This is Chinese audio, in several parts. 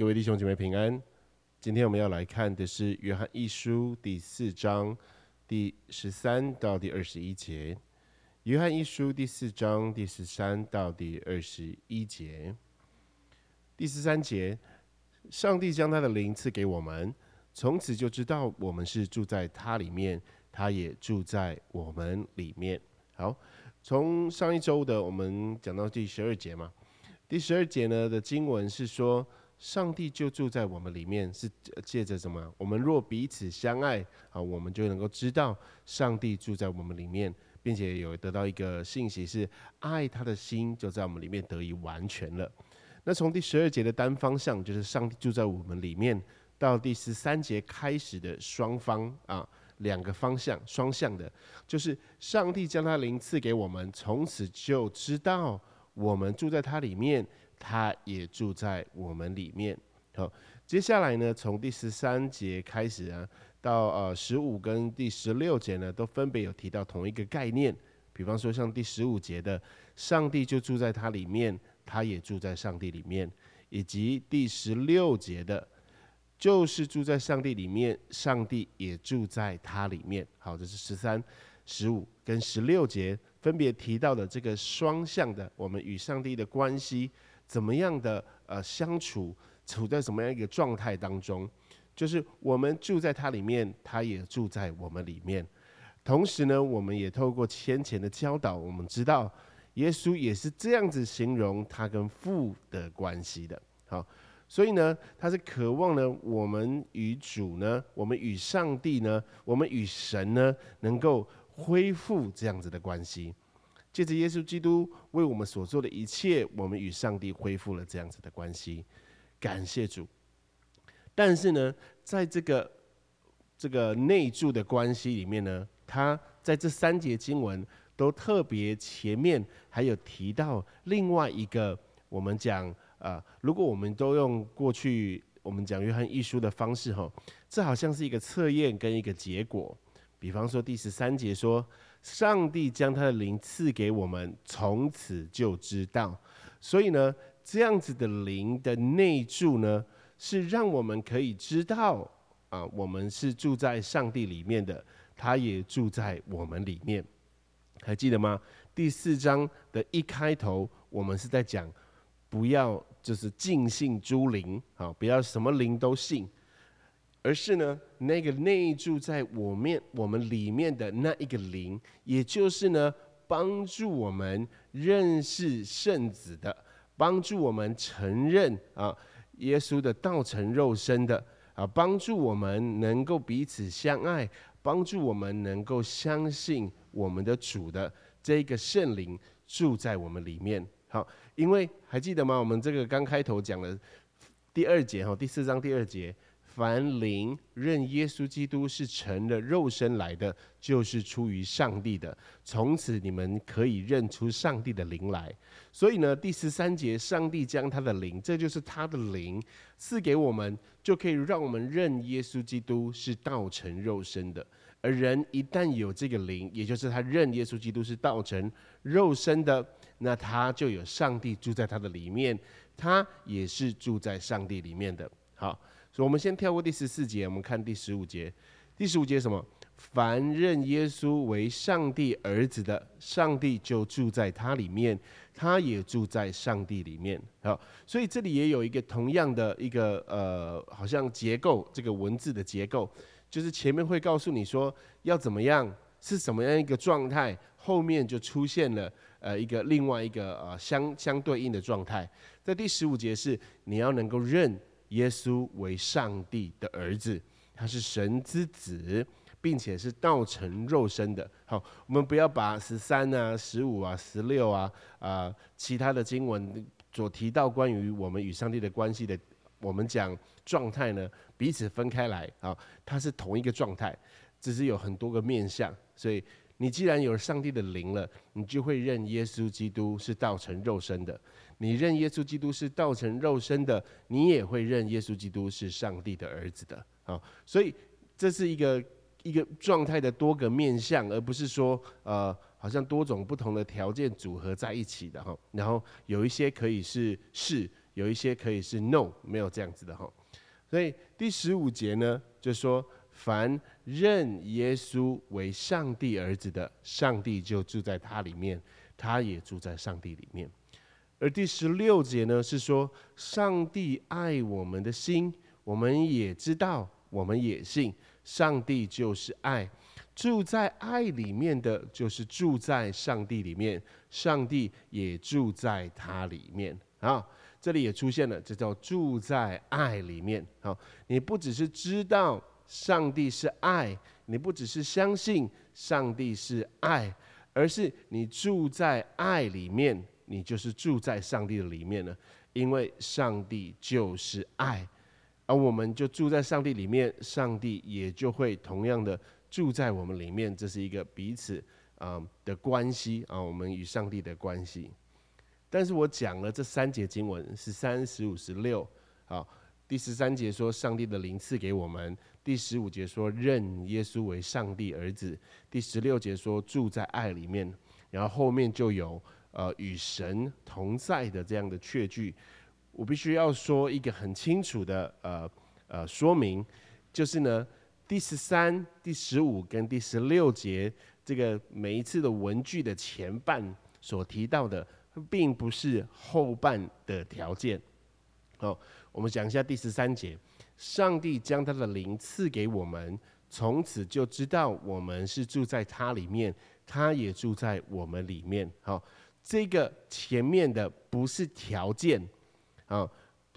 各位弟兄姐妹平安。今天我们要来看的是约翰一书第四章第十三到第二十一节。约翰一书第四章第十三到第二十一节。第十三节，上帝将他的灵赐给我们，从此就知道我们是住在他里面，他也住在我们里面。好，从上一周的我们讲到第十二节嘛。第十二节呢的经文是说，上帝就住在我们里面，是借着什么？我们若彼此相爱啊，我们就能够知道上帝住在我们里面，并且有得到一个信息是，爱他的心就在我们里面得以完全了。那从第十二节的单方向，就是上帝住在我们里面，到第十三节开始的双方啊，两个方向双向的，就是上帝将他灵赐给我们，从此就知道。我们住在他里面，他也住在我们里面。好，接下来呢，从第十三节开始啊，到呃十五跟第十六节呢，都分别有提到同一个概念。比方说，像第十五节的“上帝就住在它里面，他也住在上帝里面”，以及第十六节的“就是住在上帝里面，上帝也住在他里面”。好，这是十三、十五跟十六节。分别提到的这个双向的，我们与上帝的关系怎么样的呃相处，处在什么样一个状态当中？就是我们住在他里面，他也住在我们里面。同时呢，我们也透过先前的教导，我们知道耶稣也是这样子形容他跟父的关系的。好，所以呢，他是渴望呢，我们与主呢，我们与上帝呢，我们与神呢，能够。恢复这样子的关系，借着耶稣基督为我们所做的一切，我们与上帝恢复了这样子的关系，感谢主。但是呢，在这个这个内住的关系里面呢，他在这三节经文都特别前面还有提到另外一个，我们讲啊，如果我们都用过去我们讲约翰一书的方式哈，这好像是一个测验跟一个结果。比方说第十三节说，上帝将他的灵赐给我们，从此就知道。所以呢，这样子的灵的内住呢，是让我们可以知道啊，我们是住在上帝里面的，他也住在我们里面。还记得吗？第四章的一开头，我们是在讲，不要就是尽信诸灵啊，不要什么灵都信。而是呢，那个内住在我面我们里面的那一个灵，也就是呢，帮助我们认识圣子的，帮助我们承认啊，耶稣的道成肉身的啊，帮助我们能够彼此相爱，帮助我们能够相信我们的主的这个圣灵住在我们里面。好，因为还记得吗？我们这个刚开头讲了第二节哈，第四章第二节。凡灵认耶稣基督是成了肉身来的，就是出于上帝的。从此你们可以认出上帝的灵来。所以呢，第十三节，上帝将他的灵，这就是他的灵赐给我们，就可以让我们认耶稣基督是道成肉身的。而人一旦有这个灵，也就是他认耶稣基督是道成肉身的，那他就有上帝住在他的里面，他也是住在上帝里面的。好。所以，我们先跳过第十四节，我们看第十五节。第十五节什么？凡认耶稣为上帝儿子的，上帝就住在他里面，他也住在上帝里面。好，所以这里也有一个同样的一个呃，好像结构，这个文字的结构，就是前面会告诉你说要怎么样，是什么样一个状态，后面就出现了呃一个另外一个呃相相对应的状态。在第十五节是你要能够认。耶稣为上帝的儿子，他是神之子，并且是道成肉身的。好，我们不要把十三啊、十五啊、十六啊啊其他的经文所提到关于我们与上帝的关系的，我们讲状态呢，彼此分开来啊，它是同一个状态，只是有很多个面相。所以你既然有上帝的灵了，你就会认耶稣基督是道成肉身的。你认耶稣基督是道成肉身的，你也会认耶稣基督是上帝的儿子的。好，所以这是一个一个状态的多个面相，而不是说呃，好像多种不同的条件组合在一起的哈。然后有一些可以是是，有一些可以是 no，没有这样子的哈。所以第十五节呢，就说凡认耶稣为上帝儿子的，上帝就住在他里面，他也住在上帝里面。而第十六节呢，是说上帝爱我们的心，我们也知道，我们也信，上帝就是爱，住在爱里面的就是住在上帝里面，上帝也住在他里面啊。这里也出现了，这叫住在爱里面。好，你不只是知道上帝是爱，你不只是相信上帝是爱，而是你住在爱里面，你就是住在上帝的里面了。因为上帝就是爱，而我们就住在上帝里面，上帝也就会同样的住在我们里面。这是一个彼此啊的关系啊，我们与上帝的关系。但是我讲了这三节经文，十三、十五、十六。好，第十三节说上帝的灵赐给我们；第十五节说认耶稣为上帝儿子；第十六节说住在爱里面。然后后面就有呃与神同在的这样的确据。我必须要说一个很清楚的呃呃说明，就是呢第十三、第十五跟第十六节这个每一次的文句的前半所提到的。并不是后半的条件。好，我们讲一下第十三节：上帝将他的灵赐给我们，从此就知道我们是住在他里面，他也住在我们里面。好，这个前面的不是条件，啊，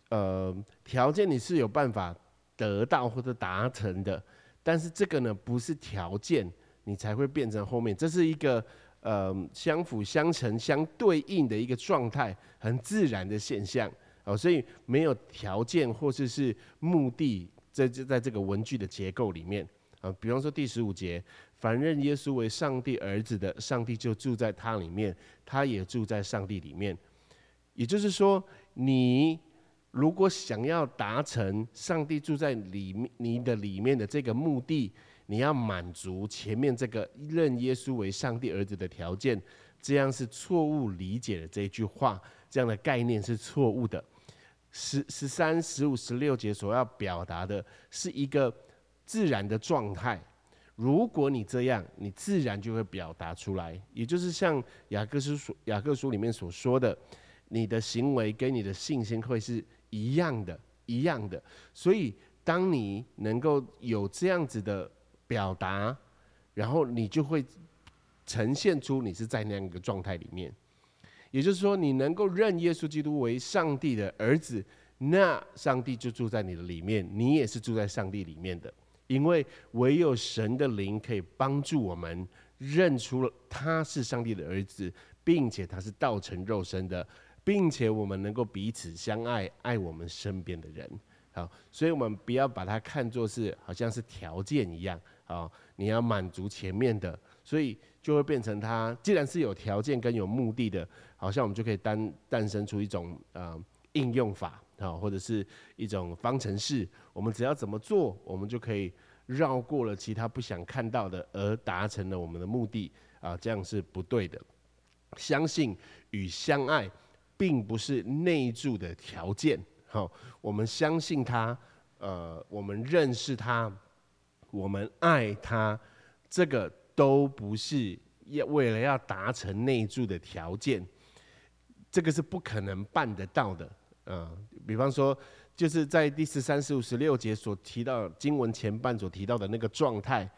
呃，条件你是有办法得到或者达成的，但是这个呢不是条件，你才会变成后面，这是一个。呃，相辅相成、相对应的一个状态，很自然的现象哦，所以没有条件或者是目的，在在在这个文句的结构里面啊，比方说第十五节，凡认耶稣为上帝儿子的，上帝就住在他里面，他也住在上帝里面。也就是说，你如果想要达成上帝住在里面你的里面的这个目的。你要满足前面这个认耶稣为上帝儿子的条件，这样是错误理解的这一句话，这样的概念是错误的。十十三、十五、十六节所要表达的是一个自然的状态。如果你这样，你自然就会表达出来，也就是像雅各书所雅各书里面所说的，你的行为跟你的信心会是一样的，一样的。所以，当你能够有这样子的。表达，然后你就会呈现出你是在那样一个状态里面，也就是说，你能够认耶稣基督为上帝的儿子，那上帝就住在你的里面，你也是住在上帝里面的。因为唯有神的灵可以帮助我们认出他是上帝的儿子，并且他是道成肉身的，并且我们能够彼此相爱，爱我们身边的人。好，所以我们不要把它看作是好像是条件一样。好，你要满足前面的，所以就会变成它。既然是有条件跟有目的的，好像我们就可以诞诞生出一种呃应用法啊，或者是一种方程式。我们只要怎么做，我们就可以绕过了其他不想看到的，而达成了我们的目的啊。这样是不对的。相信与相爱，并不是内住的条件。好，我们相信他，呃，我们认识他。我们爱他，这个都不是要为了要达成内住的条件，这个是不可能办得到的。啊，比方说，就是在第十三、十五、十六节所提到经文前半所提到的那个状态，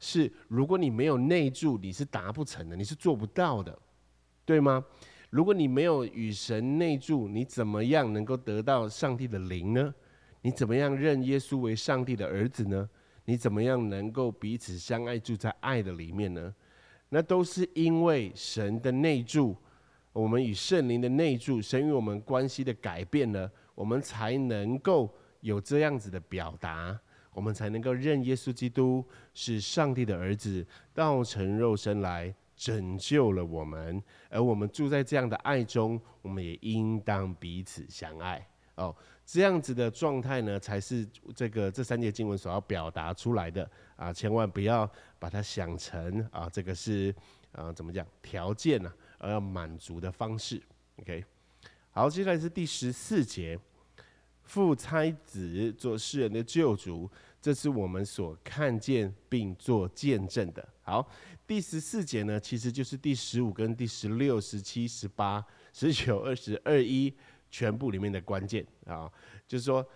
是如果你没有内住，你是达不成的，你是做不到的，对吗？如果你没有与神内住，你怎么样能够得到上帝的灵呢？你怎么样认耶稣为上帝的儿子呢？你怎么样能够彼此相爱，住在爱的里面呢？那都是因为神的内住，我们与圣灵的内住，神与我们关系的改变呢，我们才能够有这样子的表达，我们才能够认耶稣基督是上帝的儿子，道成肉身来拯救了我们，而我们住在这样的爱中，我们也应当彼此相爱哦。这样子的状态呢，才是这个这三节经文所要表达出来的啊！千万不要把它想成啊，这个是啊怎么讲条件呢？而要满足的方式。OK，好，接下来是第十四节，父差子做世人的救主，这是我们所看见并做见证的。好，第十四节呢，其实就是第十五跟第十六、十七、十八、十九、二十二一全部里面的关键啊，就是说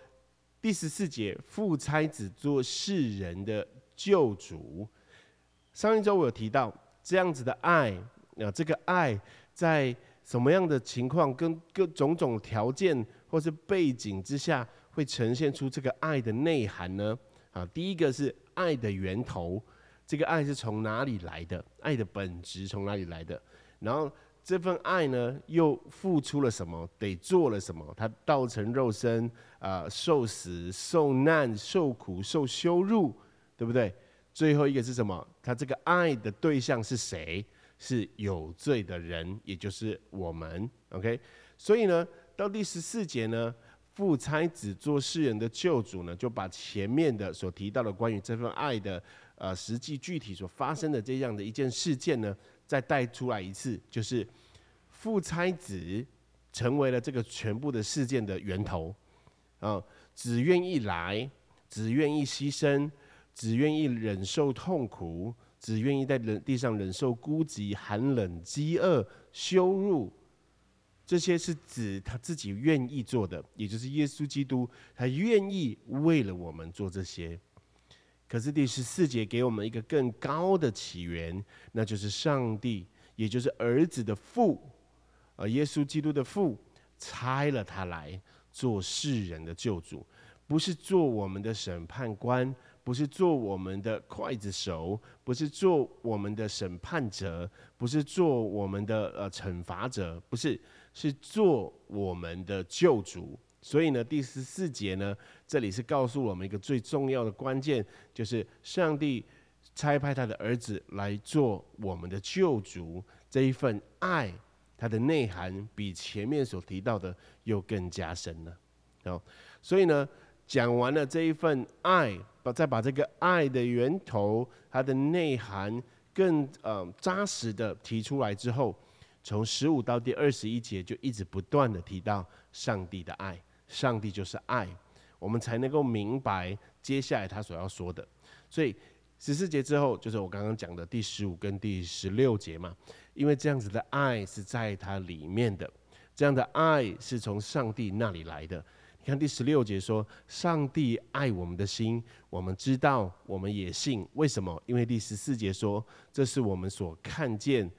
第十四节父差子做世人的救主。上一周我有提到这样子的爱啊，这个爱在什么样的情况、跟各种种条件或是背景之下，会呈现出这个爱的内涵呢？啊，第一个是爱的源头，这个爱是从哪里来的？爱的本质从哪里来的？然后这份爱呢，又付出了什么？得做了什么？他道成肉身啊，受死、受难、受苦、受羞辱，对不对？最后一个是什么？他这个爱的对象是谁？是有罪的人，也就是我们。OK，所以呢，到第十四节呢，父差子做世人的救主呢，就把前面的所提到的关于这份爱的呃实际具体所发生的这样的一件事件呢，再带出来一次，就是父差子成为了这个全部的事件的源头啊，只愿意来，只愿意牺牲。只愿意忍受痛苦，只愿意在人地上忍受孤寂、寒冷、饥饿、羞辱，这些是指他自己愿意做的，也就是耶稣基督，他愿意为了我们做这些。可是第十四节给我们一个更高的起源，那就是上帝，也就是儿子的父，而耶稣基督的父，差了他来做世人的救主，不是做我们的审判官。不是做我们的刽子手，不是做我们的审判者，不是做我们的呃惩罚者，不是，是做我们的救主。所以呢，第十四节呢，这里是告诉我们一个最重要的关键，就是上帝差派他的儿子来做我们的救主。这一份爱，它的内涵比前面所提到的又更加深了。哦，所以呢，讲完了这一份爱。把再把这个爱的源头、它的内涵更呃扎实的提出来之后，从十五到第二十一节就一直不断的提到上帝的爱，上帝就是爱，我们才能够明白接下来他所要说的。所以十四节之后就是我刚刚讲的第十五跟第十六节嘛，因为这样子的爱是在它里面的，这样的爱是从上帝那里来的。你看第十六节说，上帝爱我们的心，我们知道，我们也信。为什么？因为第十四节说，这是我们所看见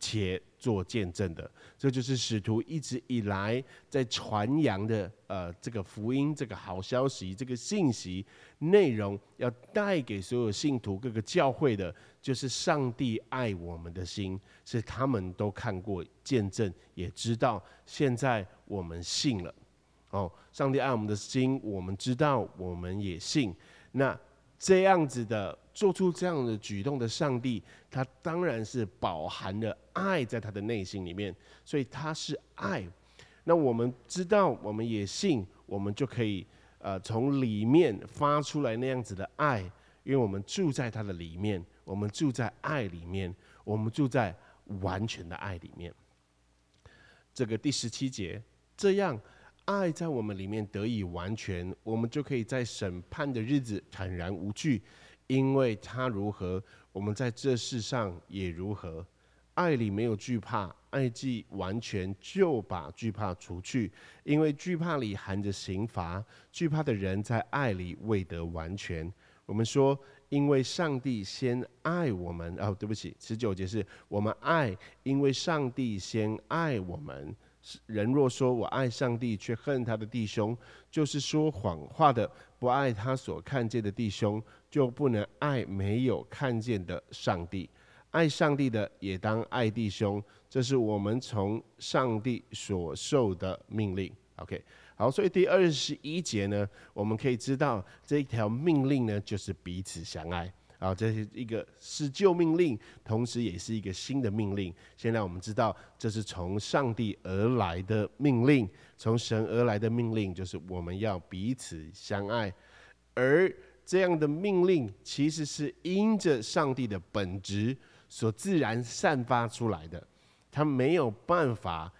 且做见证的。这就是使徒一直以来在传扬的，呃，这个福音，这个好消息，这个信息内容，要带给所有信徒、各个教会的，就是上帝爱我们的心，是他们都看过、见证，也知道。现在我们信了。哦，上帝爱我们的心，我们知道，我们也信。那这样子的做出这样的举动的上帝，他当然是饱含了爱在他的内心里面，所以他是爱。那我们知道，我们也信，我们就可以呃从里面发出来那样子的爱，因为我们住在他的里面，我们住在爱里面，我们住在完全的爱里面。这个第十七节这样。爱在我们里面得以完全，我们就可以在审判的日子坦然无惧，因为他如何，我们在这世上也如何。爱里没有惧怕，爱既完全，就把惧怕除去，因为惧怕里含着刑罚，惧怕的人在爱里未得完全。我们说，因为上帝先爱我们，哦，对不起，十九节是我们爱，因为上帝先爱我们。人若说我爱上帝，却恨他的弟兄，就是说谎话的；不爱他所看见的弟兄，就不能爱没有看见的上帝。爱上帝的，也当爱弟兄，这是我们从上帝所受的命令。OK，好，所以第二十一节呢，我们可以知道这一条命令呢，就是彼此相爱。啊，这是一个是旧命令，同时也是一个新的命令。现在我们知道，这是从上帝而来的命令，从神而来的命令，就是我们要彼此相爱。而这样的命令，其实是因着上帝的本质所自然散发出来的，他没有办法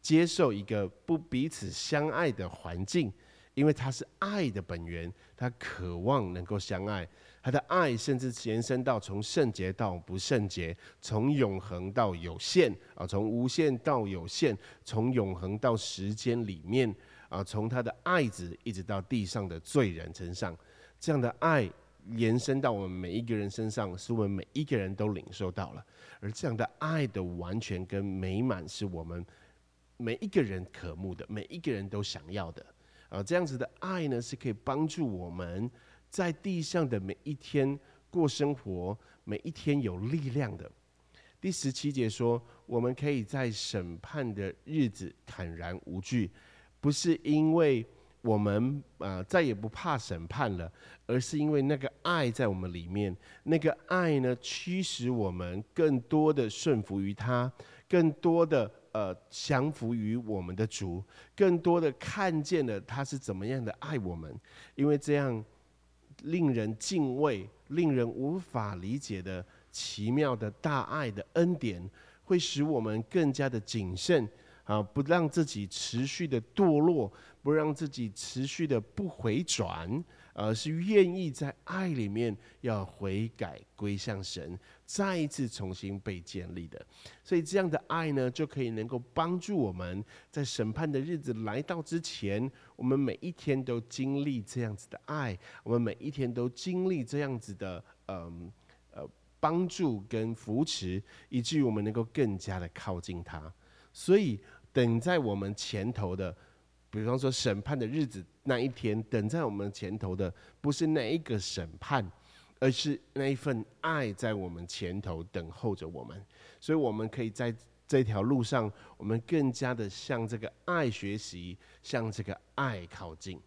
接受一个不彼此相爱的环境，因为他是爱的本源，他渴望能够相爱。他的爱甚至延伸到从圣洁到不圣洁，从永恒到有限啊，从无限到有限，从永恒到时间里面啊，从他的爱子一直到地上的罪人身上，这样的爱延伸到我们每一个人身上，是我们每一个人都领受到了。而这样的爱的完全跟美满，是我们每一个人渴慕的，每一个人都想要的啊。这样子的爱呢，是可以帮助我们。在地上的每一天过生活，每一天有力量的。第十七节说，我们可以在审判的日子坦然无惧，不是因为我们啊再也不怕审判了，而是因为那个爱在我们里面，那个爱呢驱使我们更多的顺服于他，更多的呃降服于我们的主，更多的看见了他是怎么样的爱我们，因为这样。令人敬畏、令人无法理解的奇妙的大爱的恩典，会使我们更加的谨慎啊，不让自己持续的堕落，不让自己持续的不回转。而是愿意在爱里面要悔改归向神，再一次重新被建立的。所以这样的爱呢，就可以能够帮助我们在审判的日子来到之前，我们每一天都经历这样子的爱，我们每一天都经历这样子的嗯呃帮助跟扶持，以至于我们能够更加的靠近他。所以等在我们前头的。比方说审判的日子那一天，等在我们前头的不是那一个审判，而是那一份爱在我们前头等候着我们。所以，我们可以在这条路上，我们更加的向这个爱学习，向这个爱靠近。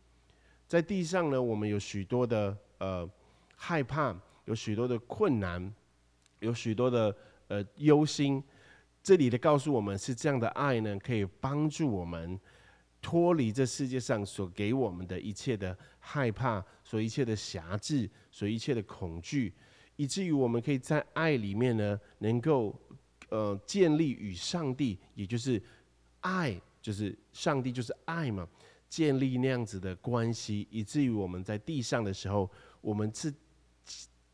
在地上呢，我们有许多的呃害怕，有许多的困难，有许多的呃忧心。这里的告诉我们是这样的爱呢，可以帮助我们。脱离这世界上所给我们的一切的害怕，所一切的辖制，所一切的恐惧，以至于我们可以在爱里面呢，能够呃建立与上帝，也就是爱，就是上帝就是爱嘛，建立那样子的关系，以至于我们在地上的时候，我们是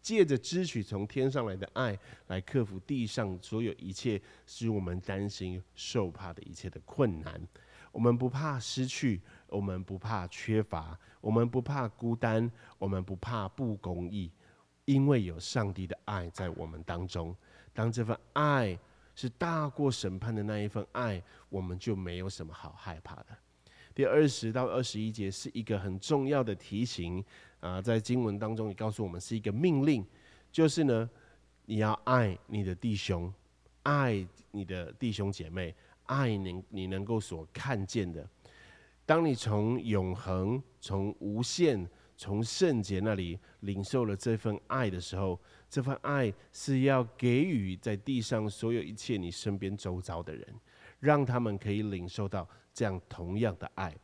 借着支取从天上来的爱，来克服地上所有一切使我们担心受怕的一切的困难。我们不怕失去，我们不怕缺乏，我们不怕孤单，我们不怕不公义，因为有上帝的爱在我们当中。当这份爱是大过审判的那一份爱，我们就没有什么好害怕的。第二十到二十一节是一个很重要的提醒啊，在经文当中也告诉我们是一个命令，就是呢，你要爱你的弟兄，爱你的弟兄姐妹。爱你，你能够所看见的。当你从永恒、从无限、从圣洁那里领受了这份爱的时候，这份爱是要给予在地上所有一切你身边周遭的人，让他们可以领受到这样同样的爱。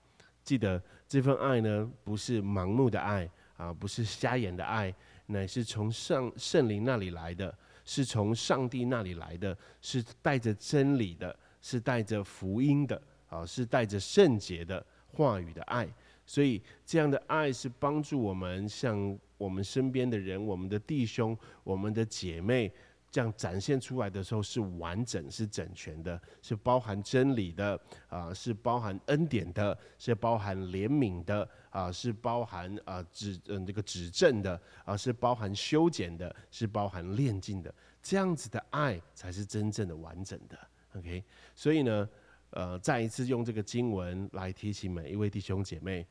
记得这份爱呢，不是盲目的爱啊，不是瞎眼的爱，乃是从上圣灵那里来的，是从上帝那里来的，是带着真理的。是带着福音的啊，是带着圣洁的话语的爱，所以这样的爱是帮助我们向我们身边的人、我们的弟兄、我们的姐妹，这样展现出来的时候是完整、是整全的，是包含真理的啊，是包含恩典的，是包含怜悯的啊，是包含啊指嗯这个指正的啊，是包含修剪的，是包含炼净的，这样子的爱才是真正的完整的。OK，所以呢，呃，再一次用这个经文来提醒每一位弟兄姐妹，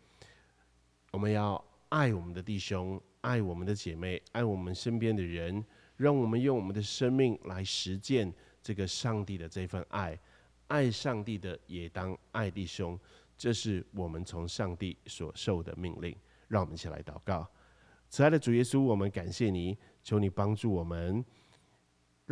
我们要爱我们的弟兄，爱我们的姐妹，爱我们身边的人，让我们用我们的生命来实践这个上帝的这份爱。爱上帝的也当爱弟兄，这是我们从上帝所受的命令。让我们一起来祷告，慈爱的主耶稣，我们感谢你，求你帮助我们。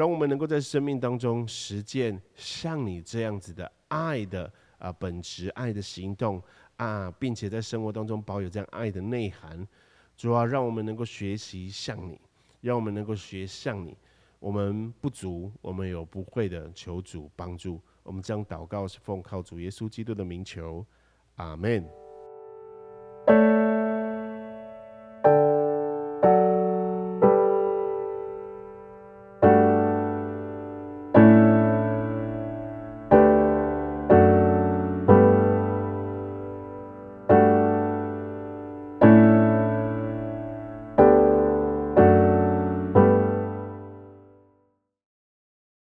让我们能够在生命当中实践像你这样子的爱的啊本质爱的行动啊，并且在生活当中保有这样爱的内涵。主要让我们能够学习像你，让我们能够学像你。我们不足，我们有不会的，求主帮助。我们将祷告是奉靠主耶稣基督的名求，阿门。